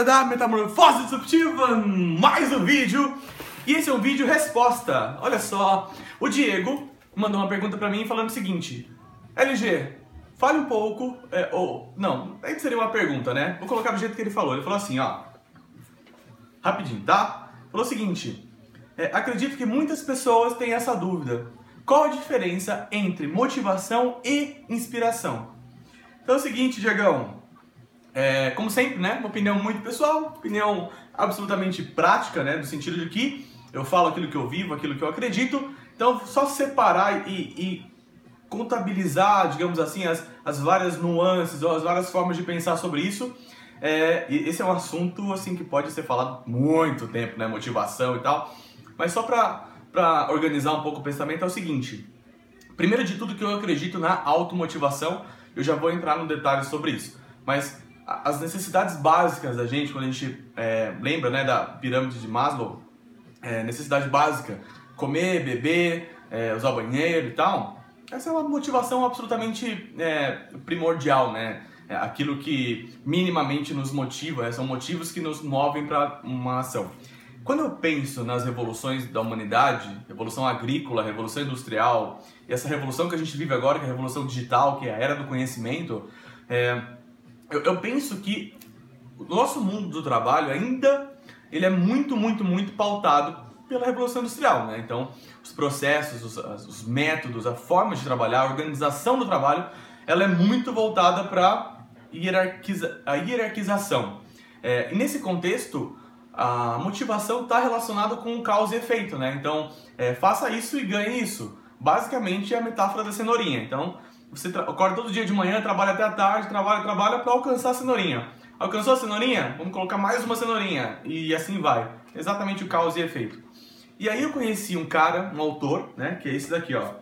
galera da Metamorfose Disruptiva, mais um vídeo. E esse é um vídeo resposta. Olha só, o Diego mandou uma pergunta pra mim falando o seguinte: LG, fale um pouco, é, ou não, aí seria uma pergunta, né? Vou colocar do jeito que ele falou. Ele falou assim, ó, rapidinho, tá? Falou o seguinte: é, acredito que muitas pessoas têm essa dúvida. Qual a diferença entre motivação e inspiração? Então é o seguinte, Diegão. É, como sempre, né? Uma opinião muito pessoal, opinião absolutamente prática, né? No sentido de que eu falo aquilo que eu vivo, aquilo que eu acredito. Então, só separar e, e contabilizar, digamos assim, as, as várias nuances ou as várias formas de pensar sobre isso. É, esse é um assunto assim que pode ser falado muito tempo, né? Motivação e tal. Mas só para organizar um pouco o pensamento é o seguinte. Primeiro de tudo que eu acredito na automotivação, eu já vou entrar no detalhe sobre isso. Mas as necessidades básicas da gente, quando a gente é, lembra né, da pirâmide de Maslow, é, necessidade básica, comer, beber, é, usar banheiro e tal, essa é uma motivação absolutamente é, primordial, né? É aquilo que minimamente nos motiva, né? são motivos que nos movem para uma ação. Quando eu penso nas revoluções da humanidade, revolução agrícola, revolução industrial, e essa revolução que a gente vive agora, que é a revolução digital, que é a era do conhecimento, é, eu, eu penso que o nosso mundo do trabalho ainda ele é muito, muito, muito pautado pela Revolução Industrial, né? Então, os processos, os, os, métodos, a forma de trabalhar, a organização do trabalho, ela é muito voltada para hierarquiza a hierarquização. É, e nesse contexto, a motivação está relacionada com causa e efeito, né? Então, é, faça isso e ganhe isso. Basicamente, é a metáfora da cenourinha. Então, você acorda todo dia de manhã, trabalha até a tarde, trabalha, trabalha para alcançar a cenourinha. Alcançou a cenourinha? Vamos colocar mais uma cenourinha. E assim vai. Exatamente o causa e efeito. E aí eu conheci um cara, um autor, né, que é esse daqui, ó.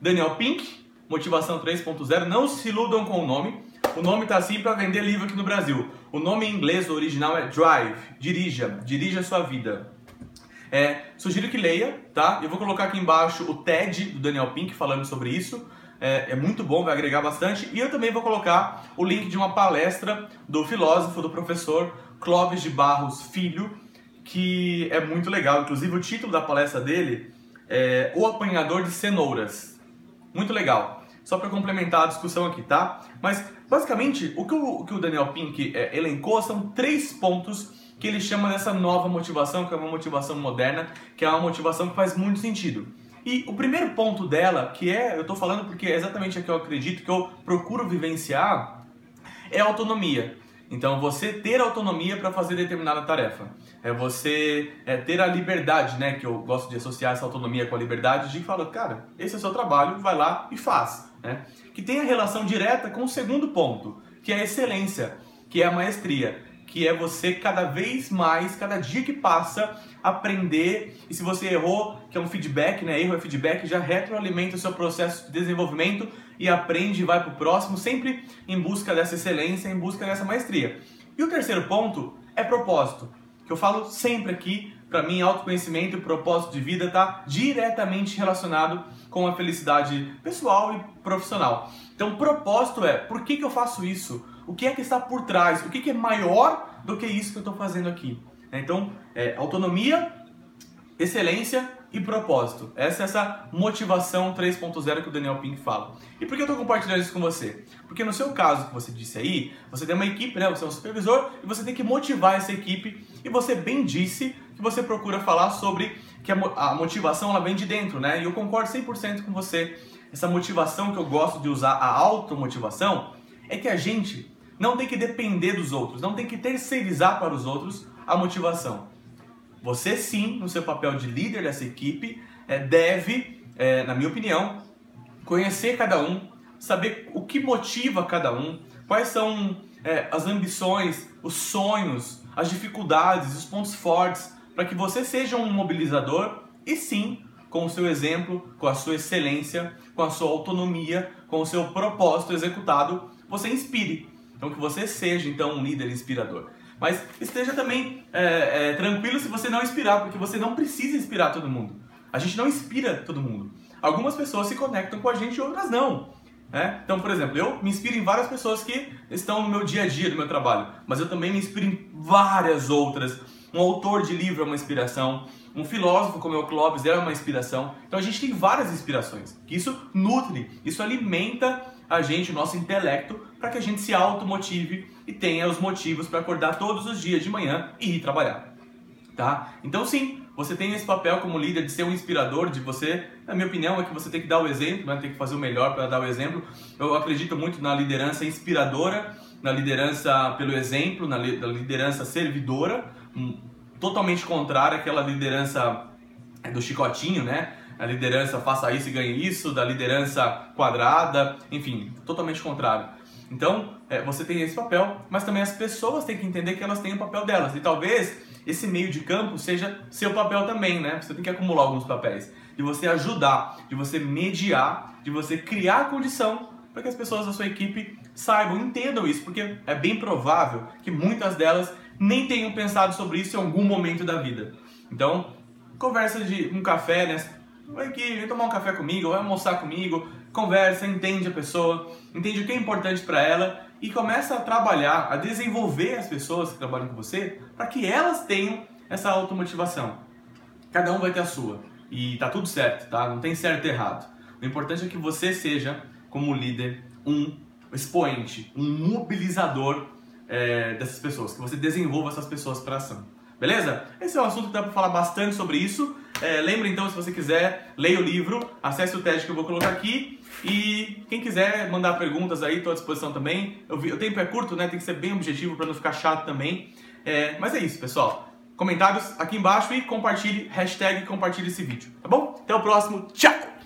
Daniel Pink, Motivação 3.0. Não se iludam com o nome. O nome tá assim para vender livro aqui no Brasil. O nome em inglês original é Drive, dirija, dirija sua vida. É, sugiro que leia, tá? Eu vou colocar aqui embaixo o TED do Daniel Pink falando sobre isso é, é, muito bom, vai agregar bastante. E eu também vou colocar o link de uma palestra do filósofo, do professor Clóvis de Barros Filho, que é muito legal. Inclusive, o título da palestra dele é O Apanhador de Cenouras. Muito legal. Só para complementar a discussão aqui, tá? Mas, basicamente, o que o, o, que o Daniel Pink é, elencou são três pontos que ele chama dessa nova motivação, que é uma motivação moderna, que é uma motivação que faz muito sentido. E o primeiro ponto dela, que é, eu estou falando porque é exatamente a que eu acredito, que eu procuro vivenciar, é autonomia. Então, você ter autonomia para fazer determinada tarefa. É você é, ter a liberdade, né? Que eu gosto de associar essa autonomia com a liberdade de falar, cara, esse é o seu trabalho, vai lá e faz. Né? Que tem a relação direta com o segundo ponto, que é a excelência, que é a maestria que é você cada vez mais, cada dia que passa, aprender. E se você errou, que é um feedback, né? Erro é feedback, já retroalimenta o seu processo de desenvolvimento e aprende e vai para o próximo, sempre em busca dessa excelência, em busca dessa maestria. E o terceiro ponto é propósito, que eu falo sempre aqui, para mim, autoconhecimento e propósito de vida está diretamente relacionado com a felicidade pessoal e profissional. Então, propósito é por que, que eu faço isso? O que é que está por trás, o que, é maior do que isso que eu estou fazendo aqui. Então, é, autonomia, excelência e propósito. Essa é essa motivação 3.0 que o Daniel Pink fala. E por que eu estou compartilhando isso com você? Porque no seu caso que você disse aí, você tem uma equipe, né? Você é um supervisor e você tem que motivar essa equipe. E você bem disse que você procura falar sobre que a motivação ela vem de dentro, né? E eu concordo 100% com você. Essa motivação que eu gosto de usar, a automotivação, é que a gente não tem que depender dos outros, não tem que terceirizar para os outros a motivação. Você sim, no seu papel de líder dessa equipe, é, deve, é, na minha opinião, conhecer cada um, saber o que motiva cada um, quais são é, as ambições, os sonhos, as dificuldades, os pontos fortes, para que você seja um mobilizador e sim, com o seu exemplo, com a sua excelência, com a sua autonomia, com o seu propósito executado, você inspire então que você seja então um líder inspirador. Mas esteja também é, é, tranquilo se você não inspirar, porque você não precisa inspirar todo mundo. A gente não inspira todo mundo. Algumas pessoas se conectam com a gente outras não. Né? Então, por exemplo, eu me inspiro em várias pessoas que estão no meu dia a dia do meu trabalho, mas eu também me inspiro em várias outras. Um autor de livro é uma inspiração, um filósofo como é o Clóvis é uma inspiração. Então a gente tem várias inspirações. Isso nutre, isso alimenta a gente, o nosso intelecto, para que a gente se automotive e tenha os motivos para acordar todos os dias de manhã e ir trabalhar. Tá? Então sim, você tem esse papel como líder de ser um inspirador, de você, na minha opinião, é que você tem que dar o exemplo, né? tem que fazer o melhor para dar o exemplo. Eu acredito muito na liderança inspiradora, na liderança pelo exemplo, na liderança servidora, hum, totalmente contrária àquela liderança do chicotinho, né? A liderança faça isso e ganhe isso, da liderança quadrada, enfim, totalmente contrário. Então, é, você tem esse papel, mas também as pessoas têm que entender que elas têm o papel delas. E talvez esse meio de campo seja seu papel também, né? Você tem que acumular alguns papéis. De você ajudar, de você mediar, de você criar a condição para que as pessoas da sua equipe saibam, entendam isso, porque é bem provável que muitas delas nem tenham pensado sobre isso em algum momento da vida. Então, conversa de um café, né? Vai aqui, vem tomar um café comigo, vai almoçar comigo, conversa, entende a pessoa, entende o que é importante para ela e começa a trabalhar, a desenvolver as pessoas que trabalham com você para que elas tenham essa automotivação. Cada um vai ter a sua e tá tudo certo, tá? Não tem certo e errado. O importante é que você seja, como líder, um expoente, um mobilizador é, dessas pessoas, que você desenvolva essas pessoas para ação. Beleza? Esse é um assunto que dá para falar bastante sobre isso. É, lembra então, se você quiser, leia o livro, acesse o teste que eu vou colocar aqui. E quem quiser mandar perguntas aí, estou à disposição também. Eu vi, o tempo é curto, né? Tem que ser bem objetivo para não ficar chato também. É, mas é isso, pessoal. Comentários aqui embaixo e compartilhe, hashtag compartilhe esse vídeo, tá bom? Até o próximo, tchau!